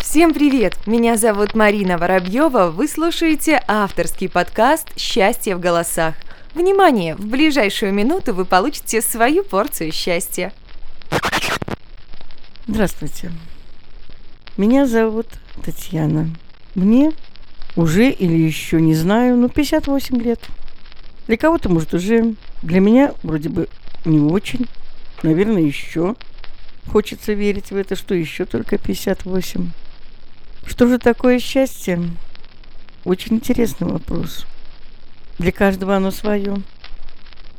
Всем привет! Меня зовут Марина Воробьева. Вы слушаете авторский подкаст «Счастье в голосах». Внимание! В ближайшую минуту вы получите свою порцию счастья. Здравствуйте. Меня зовут Татьяна. Мне уже или еще не знаю, но 58 лет. Для кого-то, может, уже. Для меня вроде бы не очень. Наверное, еще. Хочется верить в это, что еще только 58. Что же такое счастье? Очень интересный вопрос. Для каждого оно свое.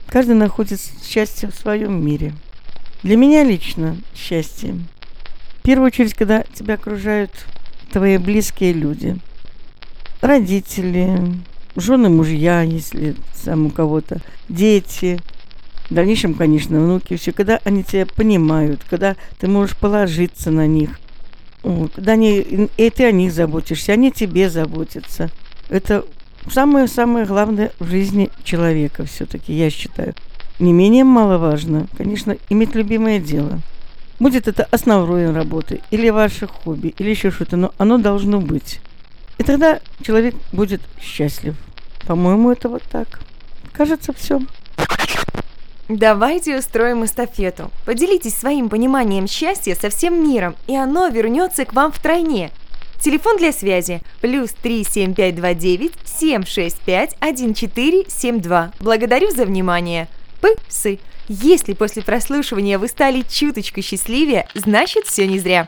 Каждый находит счастье в своем мире. Для меня лично счастье. В первую очередь, когда тебя окружают твои близкие люди. Родители, жены, мужья, если сам у кого-то, дети, в дальнейшем, конечно, внуки, все, когда они тебя понимают, когда ты можешь положиться на них – когда они, и ты о них заботишься, они тебе заботятся. Это самое-самое главное в жизни человека все-таки, я считаю. Не менее маловажно, конечно, иметь любимое дело. Будет это основной работы, или ваше хобби, или еще что-то, но оно должно быть. И тогда человек будет счастлив. По-моему, это вот так. Кажется, все. Давайте устроим эстафету. Поделитесь своим пониманием счастья со всем миром, и оно вернется к вам втройне. Телефон для связи плюс 37529 765 1472. Благодарю за внимание. Псы. Если после прослушивания вы стали чуточку счастливее, значит все не зря.